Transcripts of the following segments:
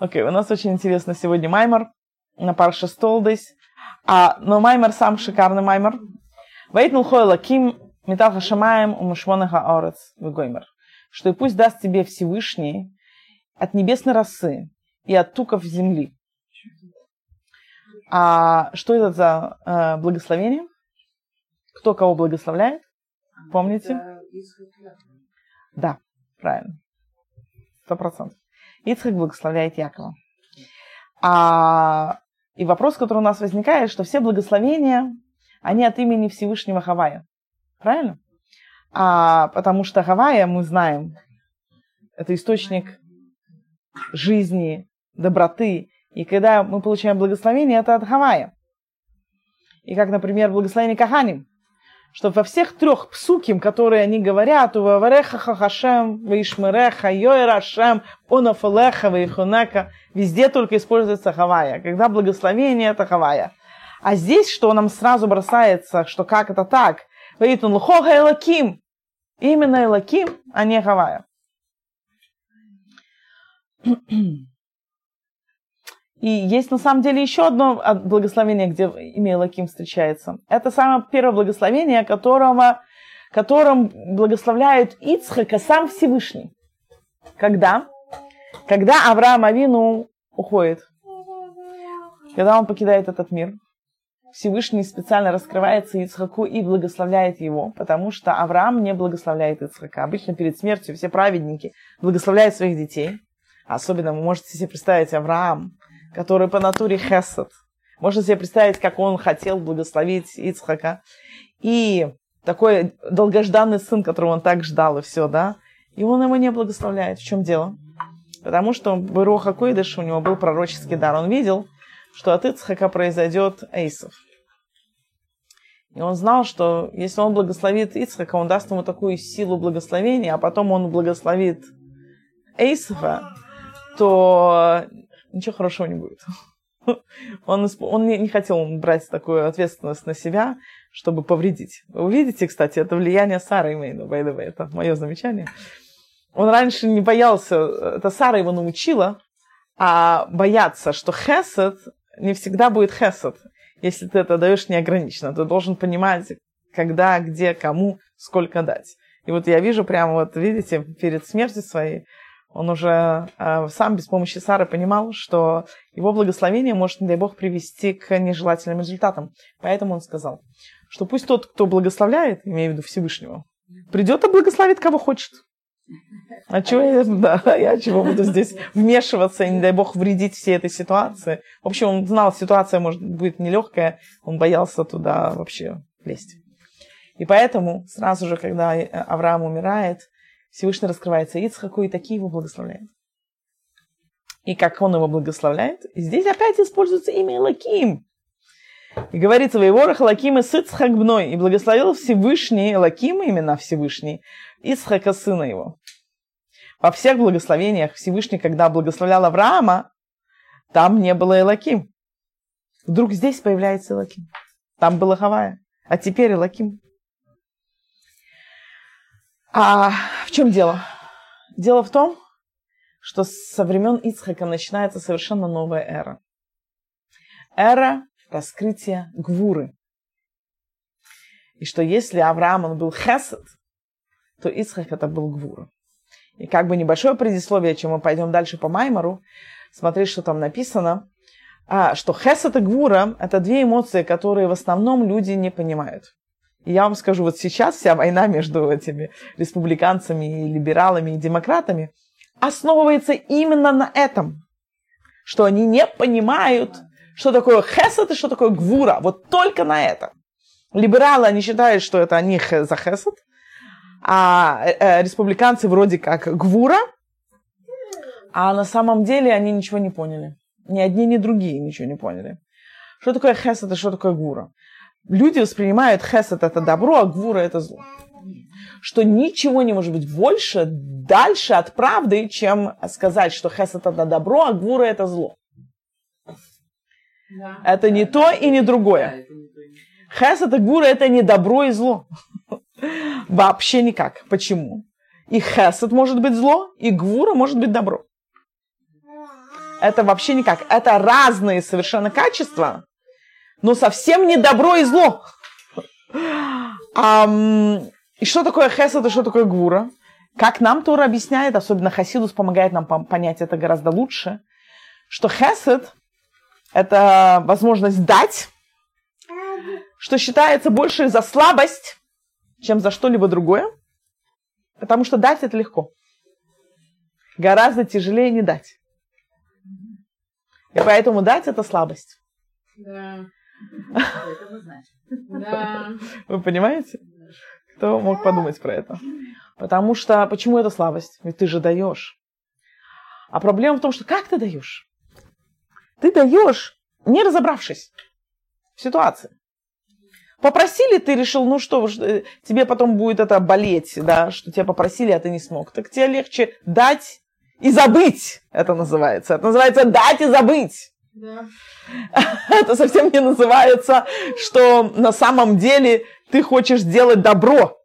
Окей, okay, у нас очень интересно сегодня Маймер на Парша Столдес. А, но Маймер сам шикарный Маймер. Вейтнул хой лаким метал хашамаем у мушмона хаорец вегоймер. Что и пусть даст тебе Всевышний от небесной росы и от туков земли. А что это за э, благословение? Кто кого благословляет? Помните? Да, правильно. Сто процентов. Ицхак благословляет Якова. А, и вопрос, который у нас возникает, что все благословения, они от имени Всевышнего Хавая. Правильно? А, потому что Хавая, мы знаем, это источник жизни, доброты. И когда мы получаем благословение, это от Хавая. И как, например, благословение Каханим что во всех трех псуким, которые они говорят, у Вавареха Хахашем, Ваишмереха, Йоэрашем, Онафалеха, Ваихунека, везде только используется Хавая. Когда благословение, это Хавая. А здесь, что нам сразу бросается, что как это так? Ваитун Лхога Элаким. Именно Элаким, а не Хавая. И есть на самом деле еще одно благословение, где имя Лаким встречается. Это самое первое благословение, которого, которым благословляют Ицхака сам Всевышний. Когда? Когда Авраам Авину уходит. Когда он покидает этот мир. Всевышний специально раскрывается Ицхаку и благословляет его, потому что Авраам не благословляет Ицхака. Обычно перед смертью все праведники благословляют своих детей. Особенно вы можете себе представить Авраам, который по натуре хесед. Можно себе представить, как он хотел благословить Ицхака. И такой долгожданный сын, которого он так ждал, и все, да. И он его не благословляет. В чем дело? Потому что Бероха Койдыш, у него был пророческий дар. Он видел, что от Ицхака произойдет Эйсов. И он знал, что если он благословит Ицхака, он даст ему такую силу благословения, а потом он благословит Эйсова, то ничего хорошего не будет. Он, он не, не хотел брать такую ответственность на себя, чтобы повредить. Вы увидите, кстати, это влияние Сары Мейна, by the way, это мое замечание. Он раньше не боялся, это Сара его научила, а бояться, что хесед не всегда будет хесед, если ты это даешь неограниченно. Ты должен понимать, когда, где, кому, сколько дать. И вот я вижу прямо, вот видите, перед смертью своей, он уже э, сам без помощи Сары понимал, что его благословение может, не дай Бог, привести к нежелательным результатам. Поэтому он сказал, что пусть тот, кто благословляет, имею в виду Всевышнего, придет и благословит, кого хочет. А чего я, да, я чего буду здесь вмешиваться и, не дай бог, вредить всей этой ситуации. В общем, он знал, ситуация может будет нелегкая, он боялся туда вообще лезть. И поэтому сразу же, когда Авраам умирает, Всевышний раскрывается Ицхаку, и такие его благословляет. И как он его благословляет, здесь опять используется имя Элаким. И говорится, в Иворах Лаким и Ицхак бной, и благословил Всевышний, Лаким именно Всевышний, Ицхака сына его. Во всех благословениях Всевышний, когда благословлял Авраама, там не было Элаким. Вдруг здесь появляется Элаким. Там было Хавая, а теперь Элаким. А в чем дело? Дело в том, что со времен Ицхака начинается совершенно новая эра. Эра раскрытия Гвуры. И что если Авраам он был Хесед, то Ицхак это был Гвура. И как бы небольшое предисловие, чем мы пойдем дальше по Маймару, смотри, что там написано, а, что Хесед и Гвура – это две эмоции, которые в основном люди не понимают. И я вам скажу, вот сейчас вся война между этими республиканцами, и либералами и демократами основывается именно на этом, что они не понимают, что такое хесед и что такое гвура. Вот только на это. Либералы, они считают, что это они за хесед, а э, э, республиканцы вроде как гвура, а на самом деле они ничего не поняли. Ни одни, ни другие ничего не поняли. Что такое хесед и что такое гвура? Люди воспринимают хесед это добро, а гвура это зло. Что ничего не может быть больше, дальше от правды, чем сказать, что хесед это добро, а гвура это зло. Да. Это не то и не другое. Хесед и гвура это не добро и зло. Вообще никак. Почему? И хесед может быть зло, и гвура может быть добро. Это вообще никак. Это разные совершенно качества, но совсем не добро и зло. И что такое хесед и что такое гвура? Как нам Тора объясняет, особенно Хасидус помогает нам понять это гораздо лучше, что хесед – это возможность дать, что считается больше за слабость, чем за что-либо другое, потому что дать это легко. Гораздо тяжелее не дать. И поэтому дать это слабость. Да. Да. Вы понимаете? Кто мог подумать про это? Потому что, почему это слабость? Ведь ты же даешь. А проблема в том, что как ты даешь? Ты даешь, не разобравшись в ситуации. Попросили, ты решил, ну что, э, тебе потом будет это болеть, да, что тебя попросили, а ты не смог. Так тебе легче дать и забыть, это называется. Это называется дать и забыть. Да. Это совсем не называется, что на самом деле ты хочешь сделать добро.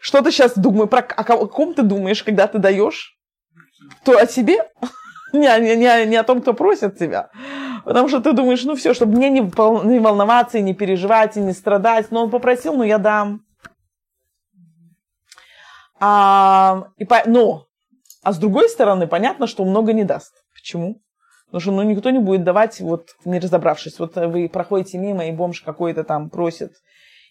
Что ты сейчас думаешь, про, о ком ты думаешь, когда ты даешь? То о себе? Не, не, не, не о том, кто просит тебя. Потому что ты думаешь, ну все, чтобы мне не, не волноваться, и не переживать, и не страдать. Но он попросил, ну я дам. А, и по, но, а с другой стороны, понятно, что много не даст. Почему? Потому что ну, никто не будет давать, вот не разобравшись. Вот вы проходите мимо, и бомж какой-то там просит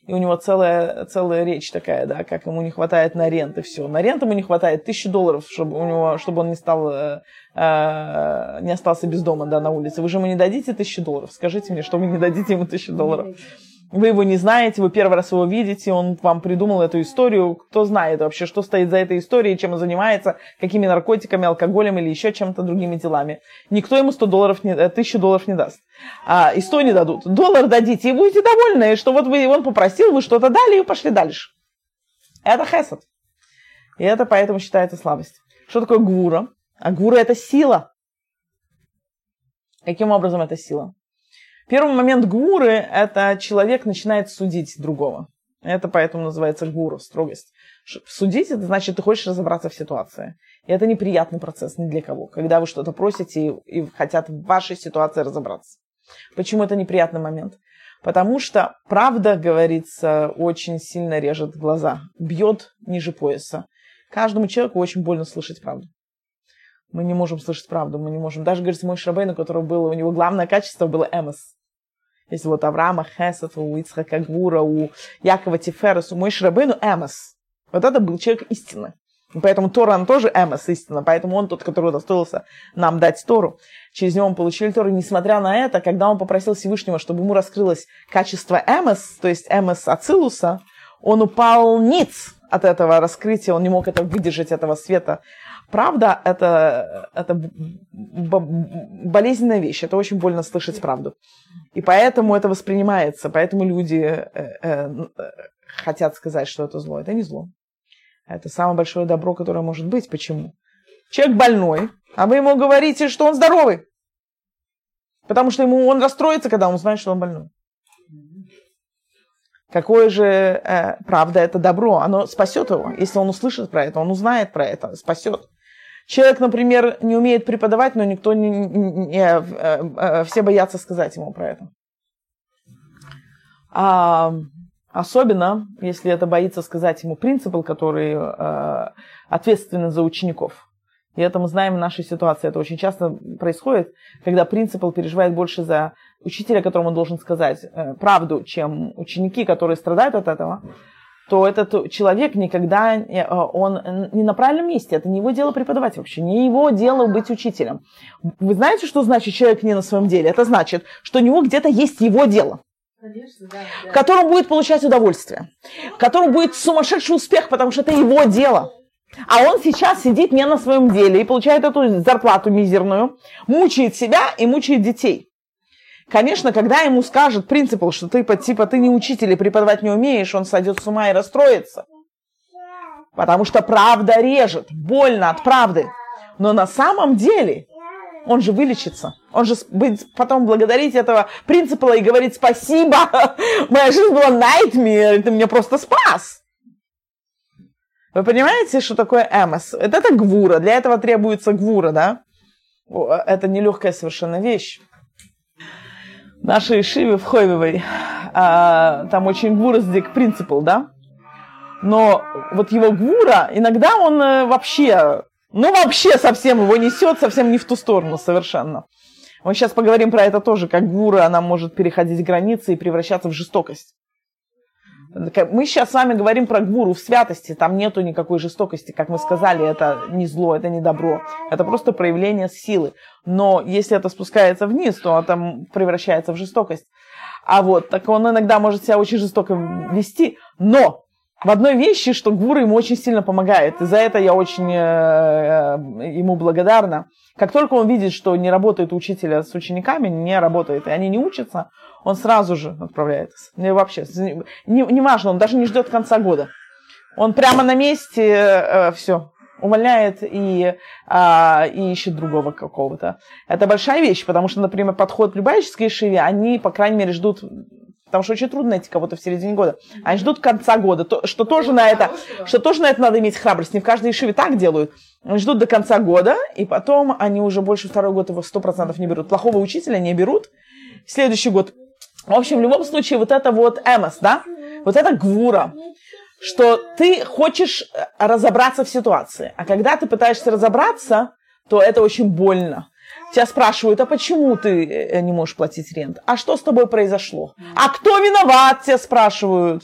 и у него целая, целая речь такая, да, как ему не хватает на рент и все. На рент ему не хватает тысячи долларов, чтобы, у него, чтобы он не стал, э, э, не остался без дома, да, на улице. Вы же ему не дадите тысячи долларов? Скажите мне, что вы не дадите ему тысячи долларов? Вы его не знаете, вы первый раз его видите, он вам придумал эту историю. Кто знает вообще, что стоит за этой историей, чем он занимается, какими наркотиками, алкоголем или еще чем-то другими делами. Никто ему 100 долларов, не, 1000 долларов не даст. А, и 100 не дадут. Доллар дадите, и будете довольны, что вот вы, он попросил, вы что-то дали, и пошли дальше. Это хесед. И это поэтому считается слабость. Что такое гура? А гура это сила. Каким образом это сила? Первый момент гуры – это человек начинает судить другого. Это поэтому называется гуру, строгость. Судить – это значит, ты хочешь разобраться в ситуации. И это неприятный процесс ни для кого, когда вы что-то просите и, и хотят в вашей ситуации разобраться. Почему это неприятный момент? Потому что правда, говорится, очень сильно режет глаза, бьет ниже пояса. Каждому человеку очень больно слышать правду. Мы не можем слышать правду, мы не можем. Даже, говорится, мой Шрабейн, у которого было, у него главное качество было эмос. Если вот Авраама Хесет, у Ицхака Гвура, у Якова Тиферес, у Мой Шрабейну Эмос. Вот это был человек истины. Поэтому Тора, он тоже Эмос истина, поэтому он тот, который удостоился нам дать Тору. Через него мы получили Тору. Несмотря на это, когда он попросил Всевышнего, чтобы ему раскрылось качество Эмос, то есть Эмос Ацилуса, он упал ниц от этого раскрытия, он не мог это выдержать, этого света. Правда, это, это болезненная вещь, это очень больно слышать правду. И поэтому это воспринимается, поэтому люди э, э, э, хотят сказать, что это зло. Это не зло. Это самое большое добро, которое может быть. Почему? Человек больной, а вы ему говорите, что он здоровый. Потому что ему он расстроится, когда он узнает, что он больной. Какое же э, правда это добро? Оно спасет его. Если он услышит про это, он узнает про это, спасет. Человек, например, не умеет преподавать, но никто не, не, не э, э, все боятся сказать ему про это. А, особенно, если это боится сказать ему принципал, который э, ответственен за учеников. И это мы знаем в нашей ситуации. Это очень часто происходит, когда принципал переживает больше за учителя, которому он должен сказать э, правду, чем ученики, которые страдают от этого то этот человек никогда, э, он не на правильном месте, это не его дело преподавать вообще, не его дело быть учителем. Вы знаете, что значит человек не на своем деле? Это значит, что у него где-то есть его дело. Конечно, да, да. В котором будет получать удовольствие, в котором будет сумасшедший успех, потому что это его дело. А он сейчас сидит не на своем деле и получает эту зарплату мизерную, мучает себя и мучает детей. Конечно, когда ему скажет принципал, что ты типа ты не учитель и преподавать не умеешь, он сойдет с ума и расстроится. Потому что правда режет, больно от правды. Но на самом деле он же вылечится. Он же будет потом благодарить этого принципала и говорить спасибо. Моя жизнь была nightmare, ты меня просто спас. Вы понимаете, что такое эмос? Это, это гвура, для этого требуется гвура, да? Это нелегкая совершенно вещь. Наши Ишиве в Хойвевой, а, там очень гвураздик принципал, да? Но вот его гвура, иногда он э, вообще, ну вообще совсем его несет, совсем не в ту сторону совершенно. Мы сейчас поговорим про это тоже, как гвура, она может переходить границы и превращаться в жестокость. Мы сейчас с вами говорим про гвуру в святости, там нету никакой жестокости, как мы сказали, это не зло, это не добро, это просто проявление силы. Но если это спускается вниз, то это превращается в жестокость. А вот, так он иногда может себя очень жестоко вести, но в одной вещи, что Гвура ему очень сильно помогает. И за это я очень э, э, ему благодарна. Как только он видит, что не работает учителя с учениками, не работает, и они не учатся, он сразу же отправляется. И вообще, не, не важно, он даже не ждет конца года. Он прямо на месте э, все увольняет и, э, и ищет другого какого-то. Это большая вещь, потому что, например, подход в любайческой шиве, они, по крайней мере, ждут Потому что очень трудно найти кого-то в середине года. Они ждут конца года, то, что тоже на это, что тоже на это надо иметь храбрость. Не в каждой ишиве так делают. Они ждут до конца года, и потом они уже больше второй год его сто процентов не берут. Плохого учителя не берут. Следующий год. В общем, в любом случае, вот это вот эмос, да? Вот это гвура что ты хочешь э, разобраться в ситуации. А когда ты пытаешься разобраться, то это очень больно. Тебя спрашивают, а почему ты э, не можешь платить рент? А что с тобой произошло? А кто виноват, тебя спрашивают.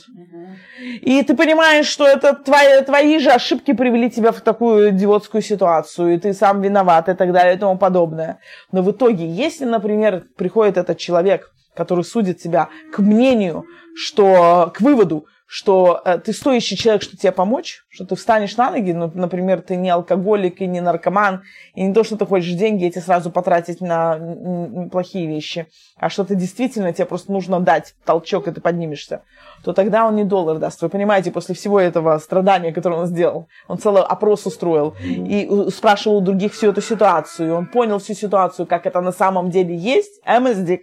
И ты понимаешь, что это твои, твои же ошибки привели тебя в такую идиотскую ситуацию, и ты сам виноват, и так далее, и тому подобное. Но в итоге, если, например, приходит этот человек, который судит тебя к мнению, что, к выводу, что э, ты стоящий человек, что тебе помочь, что ты встанешь на ноги, ну, например, ты не алкоголик и не наркоман, и не то, что ты хочешь деньги эти сразу потратить на плохие вещи, а что ты действительно, тебе просто нужно дать толчок, и ты поднимешься, то тогда он не доллар даст. Вы понимаете, после всего этого страдания, которое он сделал, он целый опрос устроил и спрашивал у других всю эту ситуацию, он понял всю ситуацию, как это на самом деле есть, МСДик.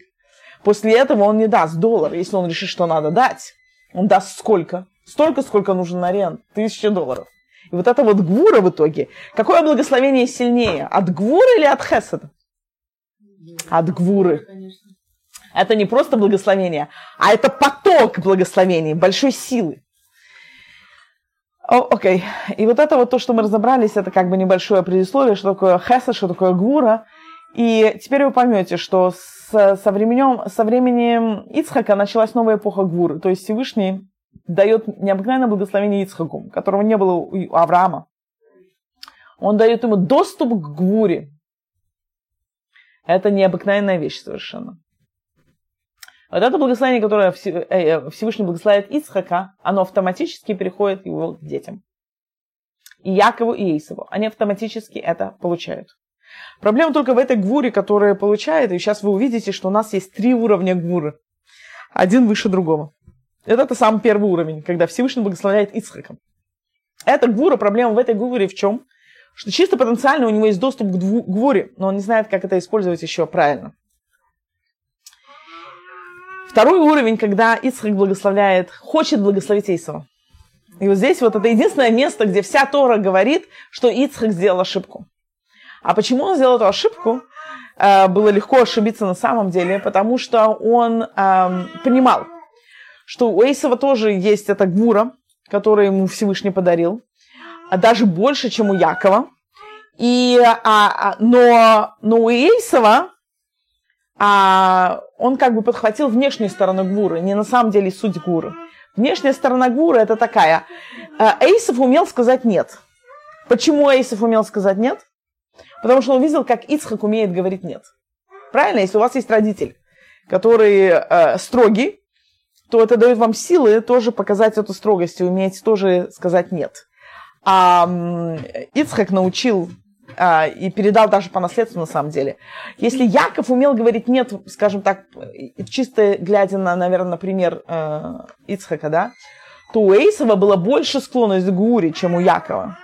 После этого он не даст доллар, если он решит, что надо дать. Он даст сколько? Столько, сколько нужно на рент. Тысяча долларов. И вот это вот гвура в итоге. Какое благословение сильнее? От гвуры или от хеседа? От гвуры. Это не просто благословение, а это поток благословений, большой силы. Окей. Okay. И вот это вот то, что мы разобрались, это как бы небольшое предисловие, что такое хесед, что такое гвура. И теперь вы поймете, что с, со, временем, со временем Ицхака началась новая эпоха Гвуры. То есть Всевышний дает необыкновенное благословение Ицхаку, которого не было у Авраама. Он дает ему доступ к Гвуре. Это необыкновенная вещь совершенно. Вот это благословение, которое э, Всевышний благословляет Ицхака, оно автоматически переходит его к детям. И Якову, и Исову. Они автоматически это получают. Проблема только в этой гвуре, которая получает, и сейчас вы увидите, что у нас есть три уровня гвуры. Один выше другого. Это, это самый первый уровень, когда Всевышний благословляет Ицхаком. Это гвура, проблема в этой гвуре в чем? Что чисто потенциально у него есть доступ к гвуре, но он не знает, как это использовать еще правильно. Второй уровень, когда Ицхак благословляет, хочет благословить Исава. И вот здесь вот это единственное место, где вся Тора говорит, что Ицхак сделал ошибку. А почему он сделал эту ошибку? Э, было легко ошибиться на самом деле, потому что он эм, понимал, что у Эйсова тоже есть эта гвура, которую ему Всевышний подарил, а даже больше, чем у Якова. И, а, а, но, но у Эйсова а, он как бы подхватил внешнюю сторону гвуры, не на самом деле суть гуры. Внешняя сторона гуры это такая. Э, Эйсов умел сказать нет. Почему Эйсов умел сказать нет? Потому что он видел, как Ицхак умеет говорить «нет». Правильно? Если у вас есть родитель, который э, строгий, то это дает вам силы тоже показать эту строгость и уметь тоже сказать «нет». А Ицхак научил а, и передал даже по наследству на самом деле. Если Яков умел говорить «нет», скажем так, чисто глядя на, наверное, например э, Ицхака, да, то у Эйсова была больше склонность к гуре, чем у Якова.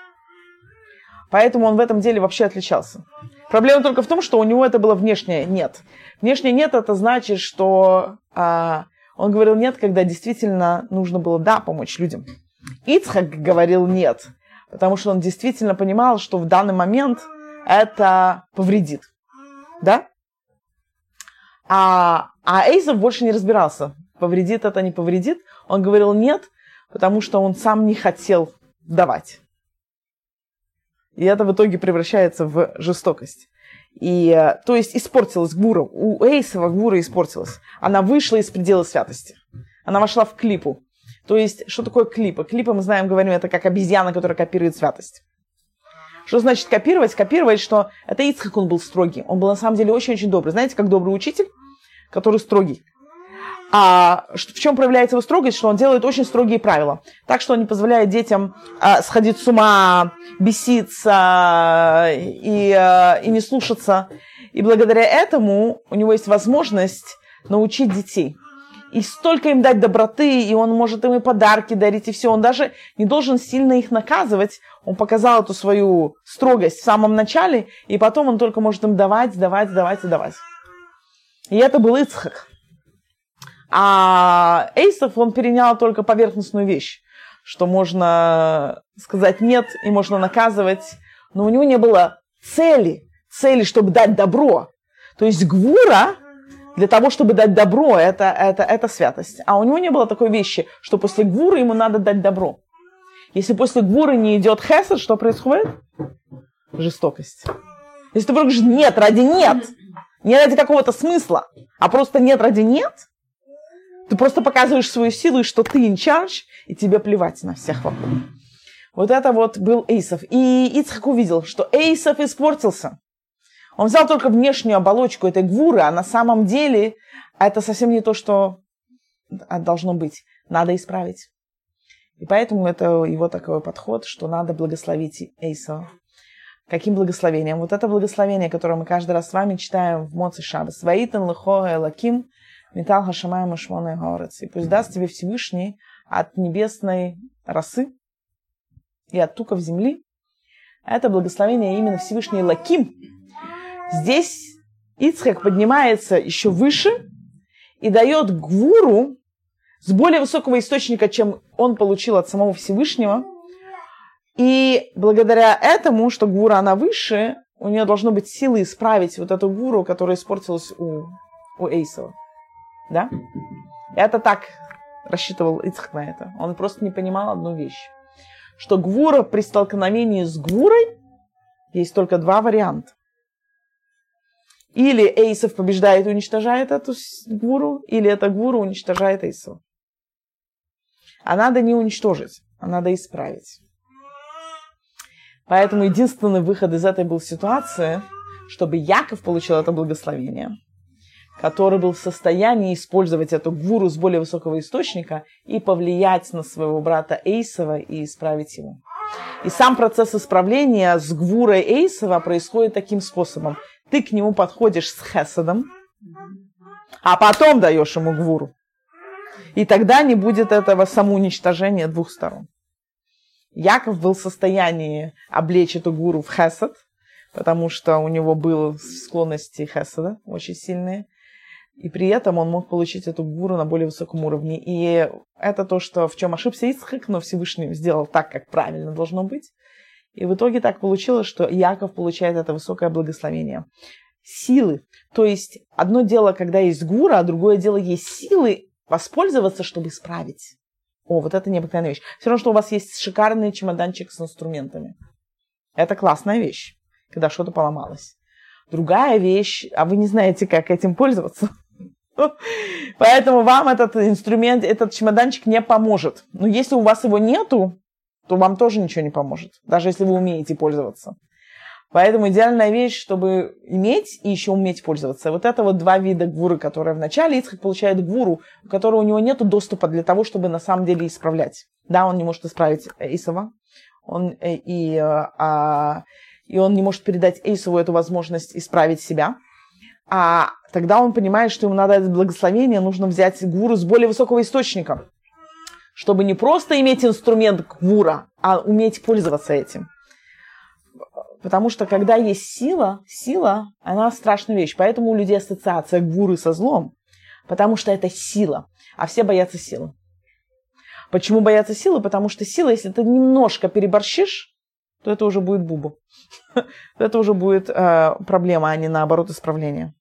Поэтому он в этом деле вообще отличался. Проблема только в том, что у него это было внешнее нет. Внешнее нет это значит, что а, он говорил нет, когда действительно нужно было да помочь людям. Ицхак говорил нет, потому что он действительно понимал, что в данный момент это повредит. Да? А, а Эйсов больше не разбирался, повредит это, не повредит. Он говорил нет, потому что он сам не хотел давать. И это в итоге превращается в жестокость. И, э, то есть испортилась Гвура. У Эйсова Гвура испортилась. Она вышла из предела святости. Она вошла в клипу. То есть, что такое клипа? Клипа, мы знаем, говорим, это как обезьяна, которая копирует святость. Что значит копировать? Копировать, что это Ицхак, он был строгий. Он был на самом деле очень-очень добрый. Знаете, как добрый учитель, который строгий. А в чем проявляется его строгость? Что он делает очень строгие правила. Так что он не позволяет детям а, сходить с ума, беситься и, а, и не слушаться. И благодаря этому у него есть возможность научить детей. И столько им дать доброты, и он может им и подарки дарить, и все. Он даже не должен сильно их наказывать. Он показал эту свою строгость в самом начале, и потом он только может им давать, давать, давать и давать. И это был Ицхак. А Эйсов, он перенял только поверхностную вещь, что можно сказать нет и можно наказывать, но у него не было цели, цели, чтобы дать добро. То есть Гвура для того, чтобы дать добро, это, это, это святость. А у него не было такой вещи, что после Гвуры ему надо дать добро. Если после Гвуры не идет хесед, что происходит? Жестокость. Если ты говоришь нет ради нет, не ради какого-то смысла, а просто нет ради нет, ты просто показываешь свою силу, и что ты in charge, и тебе плевать на всех вокруг. Вот это вот был Эйсов. И Ицхак увидел, что Эйсов испортился. Он взял только внешнюю оболочку этой гвуры, а на самом деле это совсем не то, что должно быть. Надо исправить. И поэтому это его такой подход, что надо благословить Эйсова. Каким благословением? Вот это благословение, которое мы каждый раз с вами читаем в Моци Шабас. Ваитан лихо элаким метал хашамай машмоной горец. И пусть даст тебе Всевышний от небесной росы и от туков земли. Это благословение именно Всевышний Лаким. Здесь Ицхак поднимается еще выше и дает Гвуру с более высокого источника, чем он получил от самого Всевышнего. И благодаря этому, что Гвура она выше, у нее должно быть силы исправить вот эту Гвуру, которая испортилась у, у Эйсова. Да? Это так рассчитывал Ицхак на это. Он просто не понимал одну вещь. Что Гвура при столкновении с Гвурой есть только два варианта. Или Эйсов побеждает и уничтожает эту Гвуру, или эта Гвура уничтожает Эйсова. А надо не уничтожить, а надо исправить. Поэтому единственный выход из этой был ситуации, чтобы Яков получил это благословение – который был в состоянии использовать эту гвуру с более высокого источника и повлиять на своего брата Эйсова и исправить его. И сам процесс исправления с гвурой Эйсова происходит таким способом. Ты к нему подходишь с хесадом, а потом даешь ему гвуру. И тогда не будет этого самоуничтожения двух сторон. Яков был в состоянии облечь эту гуру в хесад, потому что у него были склонности хесада очень сильные и при этом он мог получить эту гуру на более высоком уровне. И это то, что в чем ошибся Исхак, но Всевышний сделал так, как правильно должно быть. И в итоге так получилось, что Яков получает это высокое благословение. Силы. То есть одно дело, когда есть гура, а другое дело есть силы воспользоваться, чтобы исправить. О, вот это необыкновенная вещь. Все равно, что у вас есть шикарный чемоданчик с инструментами. Это классная вещь, когда что-то поломалось. Другая вещь, а вы не знаете, как этим пользоваться. Поэтому вам этот инструмент, этот чемоданчик не поможет. Но если у вас его нету, то вам тоже ничего не поможет, даже если вы умеете пользоваться. Поэтому идеальная вещь, чтобы иметь и еще уметь пользоваться. Вот это вот два вида гвуры, которые вначале Ицхак получает гвуру, у которого у него нет доступа для того, чтобы на самом деле исправлять. Да, он не может исправить Исова, он, э, и, а, и он не может передать Эйсову эту возможность исправить себя а тогда он понимает, что ему надо это благословение, нужно взять гуру с более высокого источника, чтобы не просто иметь инструмент гура, а уметь пользоваться этим. Потому что когда есть сила, сила, она страшная вещь. Поэтому у людей ассоциация гуры со злом. Потому что это сила. А все боятся силы. Почему боятся силы? Потому что сила, если ты немножко переборщишь, то это уже будет бубу. это уже будет э, проблема, а не наоборот исправление.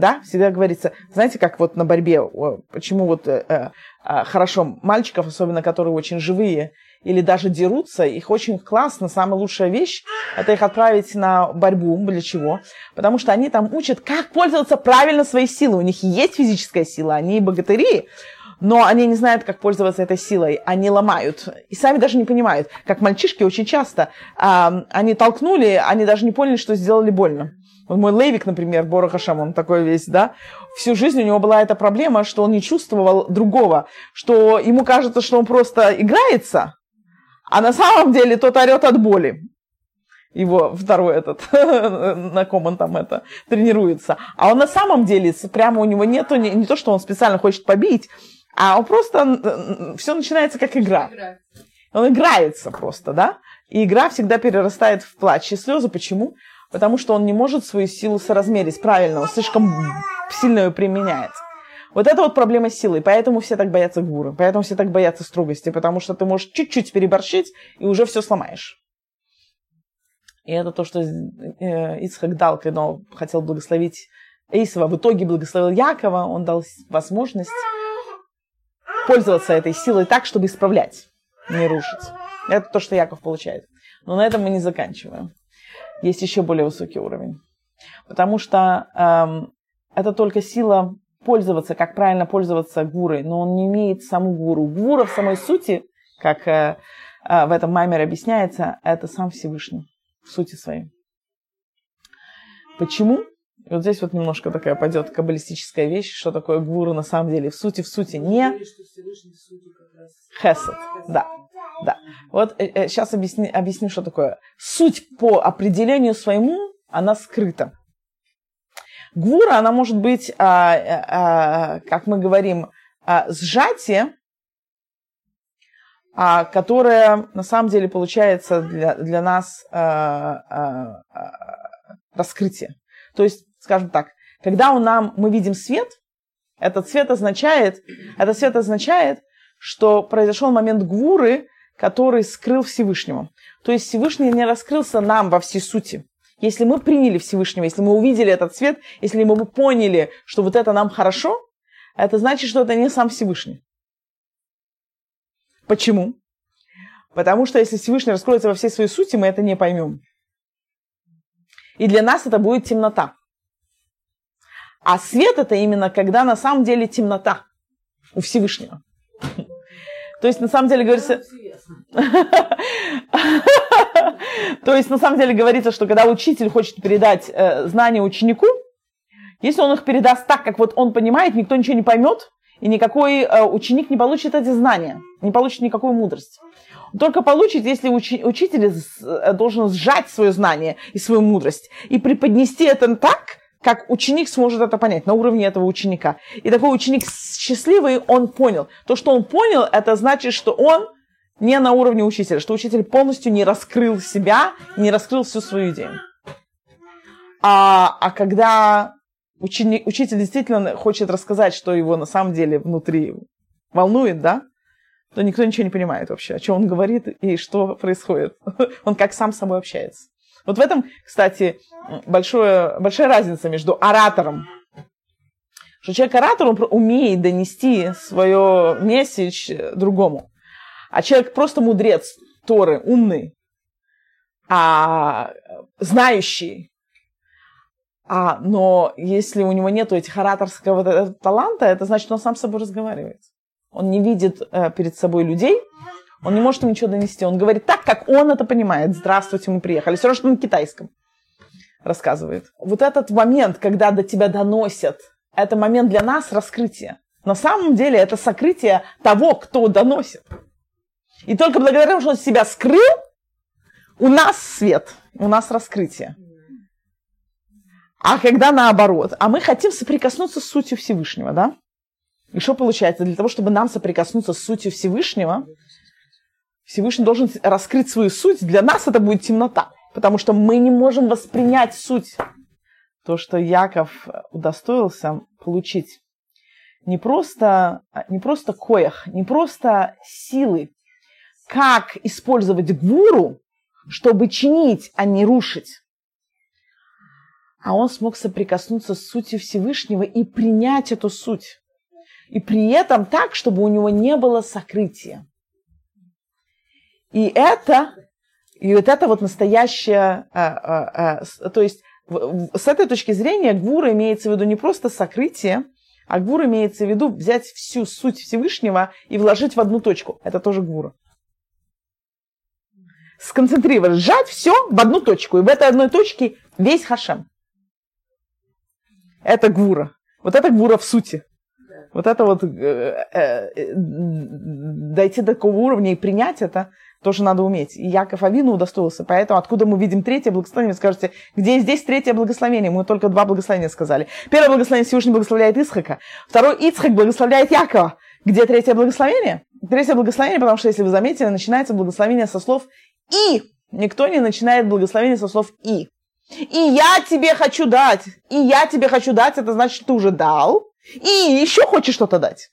Да, всегда говорится, знаете, как вот на борьбе, почему вот э, э, хорошо мальчиков, особенно которые очень живые, или даже дерутся, их очень классно, самая лучшая вещь, это их отправить на борьбу, для чего? Потому что они там учат, как пользоваться правильно своей силой. У них есть физическая сила, они богатыри, но они не знают, как пользоваться этой силой, они ломают. И сами даже не понимают, как мальчишки очень часто, а, они толкнули, они даже не поняли, что сделали больно. Вот мой Левик, например, Бора Хашам, он такой весь, да, всю жизнь у него была эта проблема, что он не чувствовал другого, что ему кажется, что он просто играется, а на самом деле тот орет от боли. Его второй этот, на ком он там это тренируется. А он на самом деле, прямо у него нету, не, не то, что он специально хочет побить, а он просто, все начинается как игра. Он играется просто, да? И игра всегда перерастает в плач и слезы. Почему? Потому что он не может свою силу соразмерить правильно, он слишком сильно ее применяет. Вот это вот проблема силы, поэтому все так боятся гуру, поэтому все так боятся строгости, потому что ты можешь чуть-чуть переборщить и уже все сломаешь. И это то, что э, Ицхак дал, когда хотел благословить Эйсова, в итоге благословил Якова, он дал возможность пользоваться этой силой так, чтобы исправлять, не рушить. Это то, что Яков получает. Но на этом мы не заканчиваем. Есть еще более высокий уровень. Потому что эм, это только сила пользоваться, как правильно пользоваться гурой, но он не имеет саму гуру. Гура в самой сути, как э, э, в этом маймере объясняется, это сам Всевышний в сути своей. Почему? И вот здесь вот немножко такая пойдет каббалистическая вещь, что такое гуру на самом деле. В сути, в сути не хесед. Да, да. Вот э, э, сейчас объясни, объясню, что такое. Суть по определению своему, она скрыта. Гвура, она может быть, а, а, как мы говорим, а, сжатие, а, которое на самом деле получается для, для нас а, а, раскрытие. То есть, скажем так, когда у нам, мы видим свет, этот свет означает, этот свет означает, что произошел момент гвуры, который скрыл Всевышнего. То есть Всевышний не раскрылся нам во всей сути. Если мы приняли Всевышнего, если мы увидели этот свет, если мы поняли, что вот это нам хорошо, это значит, что это не сам Всевышний. Почему? Потому что если Всевышний раскроется во всей своей сути, мы это не поймем. И для нас это будет темнота. А свет это именно когда на самом деле темнота у Всевышнего. То есть на самом деле говорится... То есть, на самом деле, говорится, что когда учитель хочет передать э, знания ученику, если он их передаст так, как вот он понимает, никто ничего не поймет, и никакой э, ученик не получит эти знания, не получит никакую мудрость. Он только получит, если учи- учитель э, должен сжать свое знание и свою мудрость и преподнести это так, как ученик сможет это понять на уровне этого ученика. И такой ученик счастливый, он понял. То, что он понял, это значит, что он не на уровне учителя, что учитель полностью не раскрыл себя, не раскрыл всю свою идею. А, а когда ученик, учитель действительно хочет рассказать, что его на самом деле внутри волнует, да, то никто ничего не понимает вообще, о чем он говорит и что происходит. Он как сам с собой общается. Вот в этом, кстати, большое, большая разница между оратором, что человек-оратор, умеет донести свое месседж другому а человек просто мудрец Торы, умный, а, знающий. А, но если у него нет этих ораторского э, таланта, это значит, он сам с собой разговаривает. Он не видит э, перед собой людей, он не может им ничего донести. Он говорит так, как он это понимает. Здравствуйте, мы приехали. Все равно, что на китайском рассказывает. Вот этот момент, когда до тебя доносят, это момент для нас раскрытия. На самом деле это сокрытие того, кто доносит. И только благодаря тому, что он себя скрыл, у нас свет, у нас раскрытие. А когда наоборот, а мы хотим соприкоснуться с сутью Всевышнего, да? И что получается? Для того, чтобы нам соприкоснуться с сутью Всевышнего, Всевышний должен раскрыть свою суть. Для нас это будет темнота, потому что мы не можем воспринять суть. То, что Яков удостоился получить не просто, не просто коях, не просто силы, как использовать гуру, чтобы чинить, а не рушить. А он смог соприкоснуться с сутью Всевышнего и принять эту суть. И при этом так, чтобы у него не было сокрытия. И это, и вот это вот настоящее, а, а, а, то есть с этой точки зрения гвура имеется в виду не просто сокрытие, а гвур имеется в виду взять всю суть Всевышнего и вложить в одну точку. Это тоже гвура. Сконцентрировать, сжать все в одну точку. И в этой одной точке весь Хашем. Это гвура. Вот это гвура в сути. Вот это вот э, э, дойти до такого уровня и принять это, тоже надо уметь. И Яков Авину удостоился. Поэтому откуда мы видим третье благословение? Скажете, где здесь третье благословение? Мы только два благословения сказали. Первое благословение Всевышний благословляет Исхака. Второе Ицхак благословляет Якова. Где третье благословение? Третье благословение, потому что, если вы заметили, начинается благословение со слов «и». Никто не начинает благословение со слов «и». И я тебе хочу дать. И я тебе хочу дать, это значит, ты уже дал. И еще хочешь что-то дать.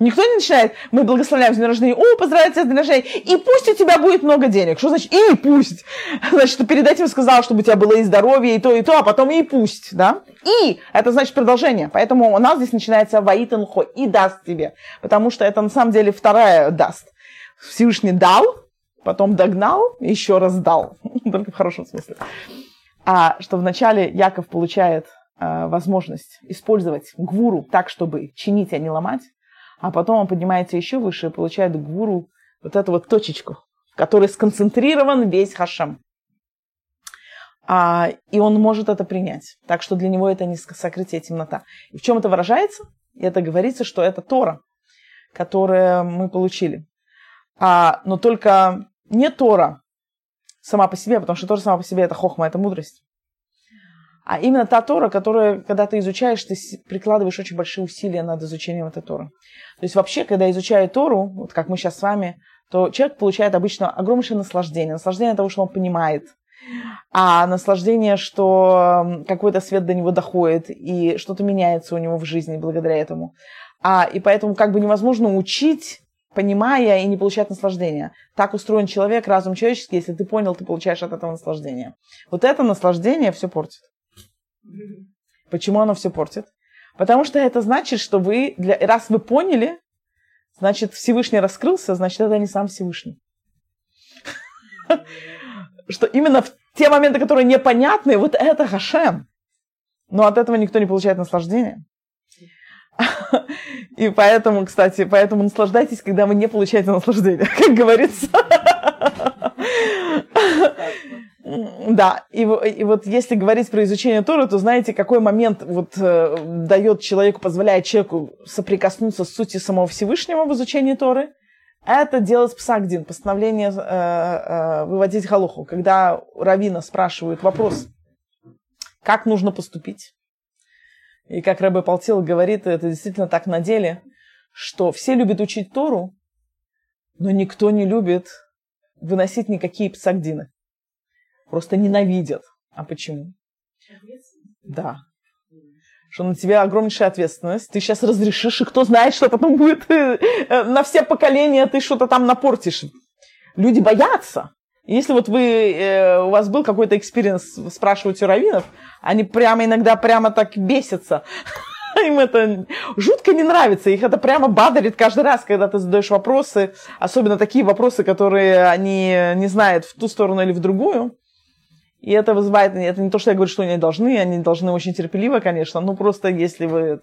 Никто не начинает, мы благословляем с день рождения, о, поздравляю тебя с днем рождения, и пусть у тебя будет много денег. Что значит и пусть? Значит, перед этим сказал, чтобы у тебя было и здоровье, и то, и то, а потом и пусть, да? И, это значит продолжение. Поэтому у нас здесь начинается ваитан хо, и даст тебе. Потому что это на самом деле вторая даст. Всевышний дал, потом догнал, еще раз дал. Только в хорошем смысле. А что вначале Яков получает э, возможность использовать гвуру так, чтобы чинить, а не ломать, а потом он поднимается еще выше и получает гуру вот эту вот точечку, в которой сконцентрирован весь хашам. А, и он может это принять. Так что для него это не сокрытие темнота. И в чем это выражается? Это говорится, что это Тора, которую мы получили. А, но только не Тора сама по себе, потому что Тора сама по себе это хохма, это мудрость а именно та Тора, которая, когда ты изучаешь, ты прикладываешь очень большие усилия над изучением этой Торы. То есть вообще, когда изучаю Тору, вот как мы сейчас с вами, то человек получает обычно огромнейшее наслаждение. Наслаждение того, что он понимает. А наслаждение, что какой-то свет до него доходит, и что-то меняется у него в жизни благодаря этому. А, и поэтому как бы невозможно учить, понимая и не получать наслаждения. Так устроен человек, разум человеческий. Если ты понял, ты получаешь от этого наслаждение. Вот это наслаждение все портит. Почему оно все портит? Потому что это значит, что вы, для, раз вы поняли, значит, Всевышний раскрылся, значит, это не сам Всевышний. Что именно в те моменты, которые непонятны, вот это Хашем. Но от этого никто не получает наслаждения. И поэтому, кстати, поэтому наслаждайтесь, когда вы не получаете наслаждения, как говорится. Да, и, и вот если говорить про изучение Торы, то знаете, какой момент вот э, дает человеку, позволяет человеку соприкоснуться с сутью самого Всевышнего в изучении Торы? Это делать псагдин, постановление э, э, выводить халуху, когда Равина спрашивает вопрос, как нужно поступить. И как Рэбе Палтил говорит, это действительно так на деле, что все любят учить Тору, но никто не любит выносить никакие псагдины. Просто ненавидят. А почему? Да. Что на тебя огромнейшая ответственность. Ты сейчас разрешишь, и кто знает, что потом будет э, на все поколения ты что-то там напортишь. Люди боятся. Если вот вы, э, у вас был какой-то experience спрашивать у раввинов, они прямо иногда прямо так бесятся. Им это жутко не нравится. Их это прямо bother ит каждый раз, когда ты задаешь вопросы. Особенно такие вопросы, которые они не знают в ту сторону или в другую. И это вызывает, это не то, что я говорю, что они должны, они должны очень терпеливо, конечно, но просто если вы,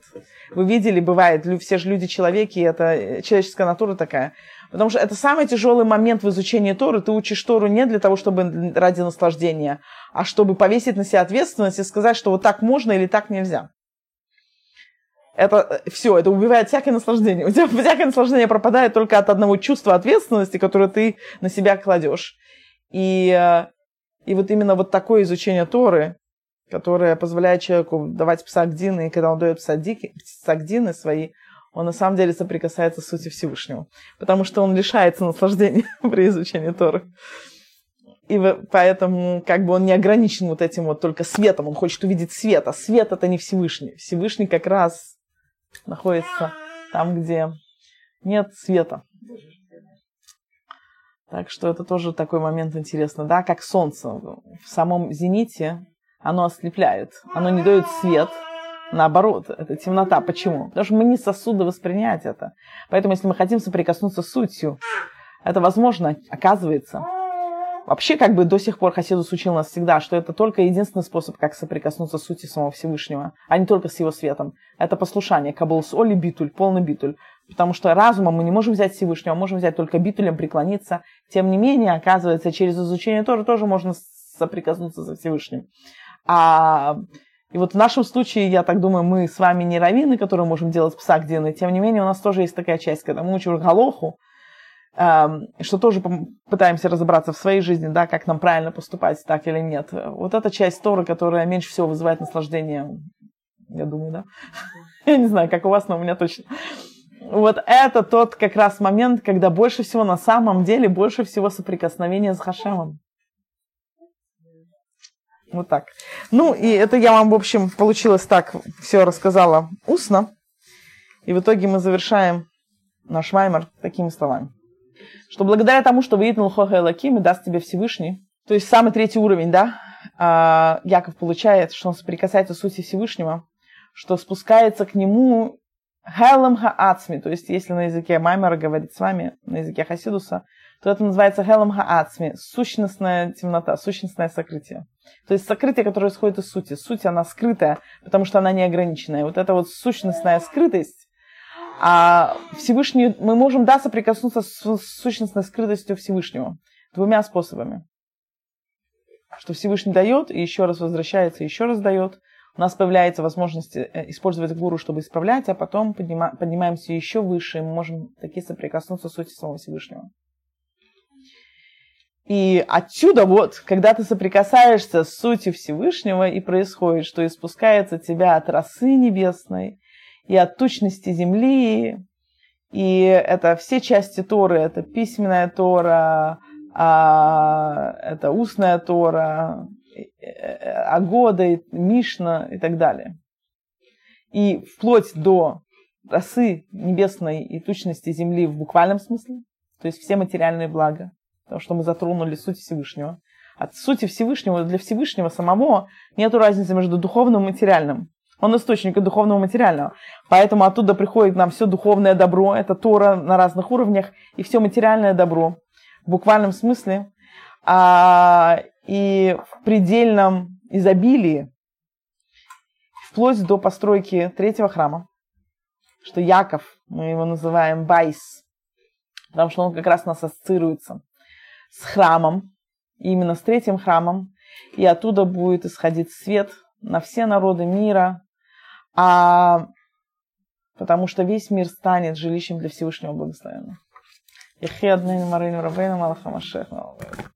вы видели, бывает, все же люди человеки, это человеческая натура такая. Потому что это самый тяжелый момент в изучении Торы. Ты учишь Тору не для того, чтобы ради наслаждения, а чтобы повесить на себя ответственность и сказать, что вот так можно или так нельзя. Это все, это убивает всякое наслаждение. У тебя всякое наслаждение пропадает только от одного чувства ответственности, которое ты на себя кладешь. И э, и вот именно вот такое изучение Торы, которое позволяет человеку давать псагдины, и когда он дает псадики, псагдины свои, он на самом деле соприкасается с сути Всевышнего. Потому что он лишается наслаждения при изучении Торы. И поэтому как бы он не ограничен вот этим вот только светом, он хочет увидеть свет, а свет это не Всевышний. Всевышний как раз находится там, где нет света. Так что это тоже такой момент интересный, да, как солнце в самом зените, оно ослепляет, оно не дает свет, наоборот, это темнота. Почему? Потому что мы не сосуды воспринять это. Поэтому, если мы хотим соприкоснуться с сутью, это возможно, оказывается. Вообще, как бы до сих пор Хасидус учил нас всегда, что это только единственный способ, как соприкоснуться с сутью самого Всевышнего, а не только с его светом. Это послушание, кабул с оли битуль, полный битуль. Потому что разумом мы не можем взять Всевышнего, можем взять только битулем, преклониться. Тем не менее, оказывается, через изучение тоже, тоже можно соприкоснуться со Всевышним. А и вот в нашем случае, я так думаю, мы с вами не раввины, которые можем делать псагдины. Тем не менее, у нас тоже есть такая часть, когда мы учим Галоху, Эм, что тоже пытаемся разобраться в своей жизни, да, как нам правильно поступать, так или нет. Вот эта часть Торы, которая меньше всего вызывает наслаждение, я думаю, да. Я не знаю, как у вас, но у меня точно. Вот это тот как раз момент, когда больше всего на самом деле, больше всего соприкосновения с Хашемом. Вот так. Ну, и это я вам, в общем, получилось так, все рассказала устно. И в итоге мы завершаем наш ваймер такими словами что благодаря тому, что выитнул Хоха Элаким и даст тебе Всевышний, то есть самый третий уровень, да, а, Яков получает, что он соприкасается с сути Всевышнего, что спускается к нему Хелем Хаацми, то есть если на языке Маймера говорить с вами, на языке Хасидуса, то это называется Хелем Хаацми, сущностная темнота, сущностное сокрытие. То есть сокрытие, которое исходит из сути. Суть, она скрытая, потому что она неограниченная. Вот эта вот сущностная скрытость, а Всевышний, мы можем, да, соприкоснуться с сущностной скрытостью Всевышнего двумя способами. Что Всевышний дает, и еще раз возвращается, еще раз дает. У нас появляется возможность э, использовать гуру, чтобы исправлять, а потом поднима, поднимаемся еще выше, и мы можем таки соприкоснуться с сути самого Всевышнего. И отсюда вот, когда ты соприкасаешься с сутью Всевышнего, и происходит, что испускается тебя от росы небесной, и от тучности земли, и это все части Торы, это письменная Тора, а, это устная Тора, Агода, Мишна и так далее. И вплоть до росы небесной и тучности земли в буквальном смысле, то есть все материальные блага, потому что мы затронули суть Всевышнего. От сути Всевышнего для Всевышнего самого нет разницы между духовным и материальным. Он источник духовного материального. Поэтому оттуда приходит нам все духовное добро, это Тора на разных уровнях, и все материальное добро в буквальном смысле. А, и в предельном изобилии, вплоть до постройки третьего храма, что Яков, мы его называем Байс, потому что он как раз нас ассоциируется с храмом, именно с третьим храмом, и оттуда будет исходить свет на все народы мира, а потому что весь мир станет жилищем для Всевышнего Благословенного.